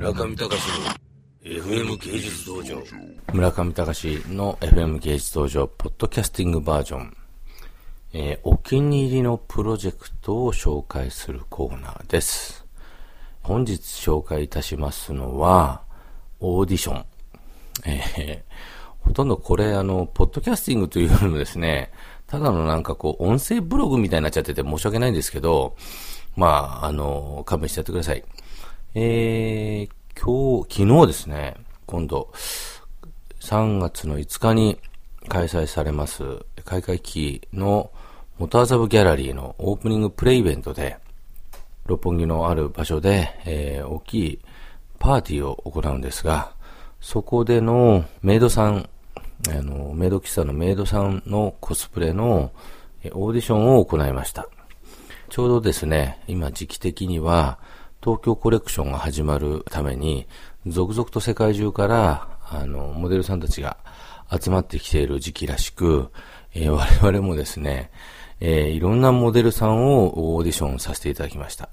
村上隆の FM 芸術道場。村上隆の FM 芸術道場ポッドキャスティングバージョン、えー、お気に入りのプロジェクトを紹介するコーナーです。本日紹介いたしますのはオーディション、えー、ほとんどこれあのポッドキャスティングというよりもですねただのなんかこう音声ブログみたいになっちゃってて申し訳ないんですけどまあ、あの、勘弁してやってください。えー、今日、昨日ですね、今度、3月の5日に開催されます、開会期のモターザブギャラリーのオープニングプレイベントで、六本木のある場所で、えー、大きいパーティーを行うんですが、そこでのメイドさん、あの、メイド喫茶のメイドさんのコスプレのオーディションを行いました。ちょうどですね、今時期的には、東京コレクションが始まるために、続々と世界中から、あの、モデルさんたちが集まってきている時期らしく、えー、我々もですね、えー、いろんなモデルさんをオーディションさせていただきました。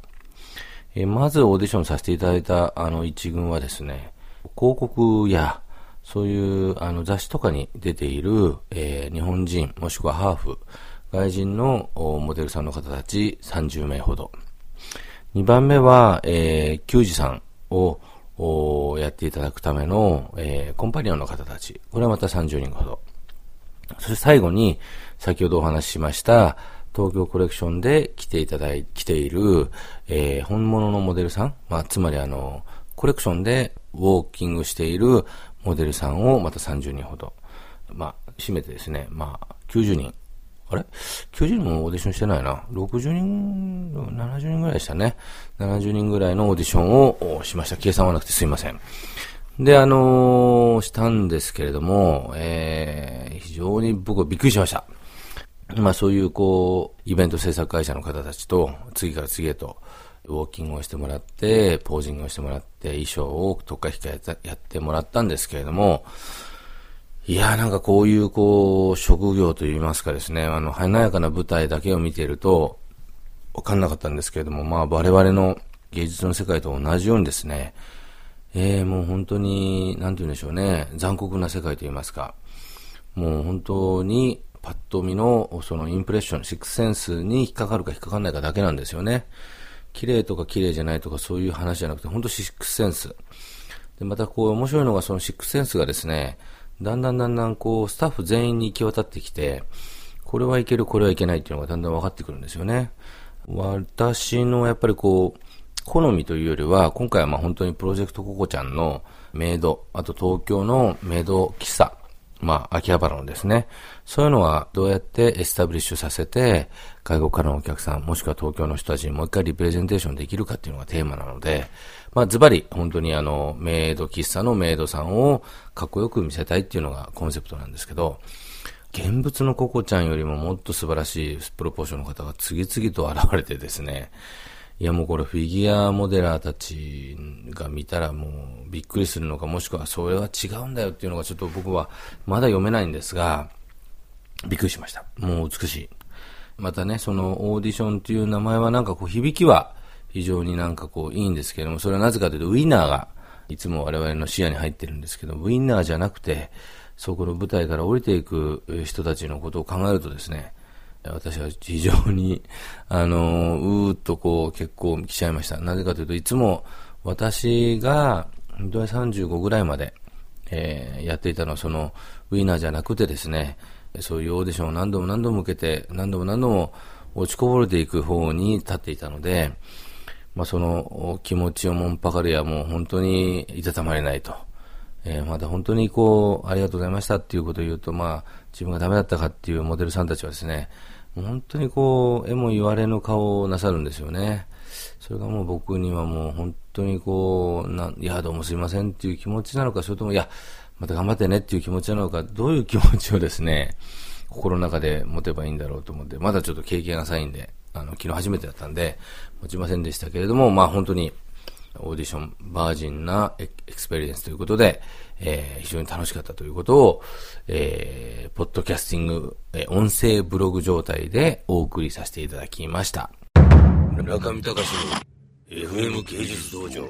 えー、まずオーディションさせていただいたあの一群はですね、広告や、そういうあの雑誌とかに出ている、えー、日本人、もしくはハーフ、外人のモデルさんの方たち30名ほど。2番目は、えー、球児さんをやっていただくための、えー、コンパニオンの方たち。これはまた30人ほど。そして最後に、先ほどお話ししました、東京コレクションで来ていただい、来ている、えー、本物のモデルさん、まあ、つまりあの、コレクションでウォーキングしているモデルさんをまた30人ほど。まあ、締めてですね、まあ、90人あれ ?90 人もオーディションしてないな。60人、70人ぐらいでしたね。70人ぐらいのオーディションをしました。計算はなくてすいません。で、あのー、したんですけれども、えー、非常に僕はびっくりしました。まあそういうこう、イベント制作会社の方たちと、次から次へと、ウォーキングをしてもらって、ポージングをしてもらって、衣装を特化控えやってもらったんですけれども、いやなんかこういう、こう、職業といいますかですね、あの、華やかな舞台だけを見ていると、わかんなかったんですけれども、まあ、我々の芸術の世界と同じようにですね、えー、もう本当に、なんて言うんでしょうね、残酷な世界といいますか、もう本当に、パッと見の、そのインプレッション、シックスセンスに引っかかるか引っかかんないかだけなんですよね。綺麗とか綺麗じゃないとかそういう話じゃなくて、本当シックスセンス。で、またこう面白いのがそのシックスセンスがですね、だんだんだんだんこう、スタッフ全員に行き渡ってきて、これはいける、これはいけないっていうのがだんだん分かってくるんですよね。私のやっぱりこう、好みというよりは、今回はまあ本当にプロジェクトココちゃんのメイド、あと東京のメイド喫茶、まあ、秋葉原のですね、そういうのはどうやってエスタブリッシュさせて、外国からのお客さん、もしくは東京の人たちにもう一回リプレゼンテーションできるかっていうのがテーマなので、まあ、ズバリ、本当にあの、メイド喫茶のメイドさんをかっこよく見せたいっていうのがコンセプトなんですけど、現物のココちゃんよりももっと素晴らしいプロポーションの方が次々と現れてですね、いやもうこれフィギュアモデラーたちが見たらもうびっくりするのか、もしくはそれは違うんだよっていうのがちょっと僕はまだ読めないんですが、びっくりしました。もう美しい。またね、そのオーディションっていう名前はなんかこう響きは非常になんかこういいんですけども、それはなぜかというとウィナーがいつも我々の視野に入ってるんですけど、ウィナーじゃなくて、そこの舞台から降りていく人たちのことを考えるとですね、私は非常に、あの、うーっとこう結構来ちゃいました。なぜかというといつも私が、本当に35ぐらいまで、えー、やっていたのはそのウィーナーじゃなくてですね、そういうオーディションを何度も何度も受けて、何度も何度も落ちこぼれていく方に立っていたので、まあ、その気持ちをもんぱかるやもう本当にいたたまれないと。えー、まだ本当にこう、ありがとうございましたっていうことを言うと、まあ、自分がダメだったかっていうモデルさんたちはですね、本当にこう、絵も言われぬ顔をなさるんですよね。それがもう僕にはもう本当にこう、な、いや、どうもすいませんっていう気持ちなのか、それとも、いや、また頑張ってねっていう気持ちなのか、どういう気持ちをですね、心の中で持てばいいんだろうと思って、まだちょっと経験が浅いんで、あの、昨日初めてだったんで、持ちませんでしたけれども、まあ本当に、オーディション、 virgin な experience ということで、えー、非常に楽しかったということを、えー、ポッドキャスティング、えー、音声ブログ状態でお送りさせていただきました。村上隆の FM 芸術道場。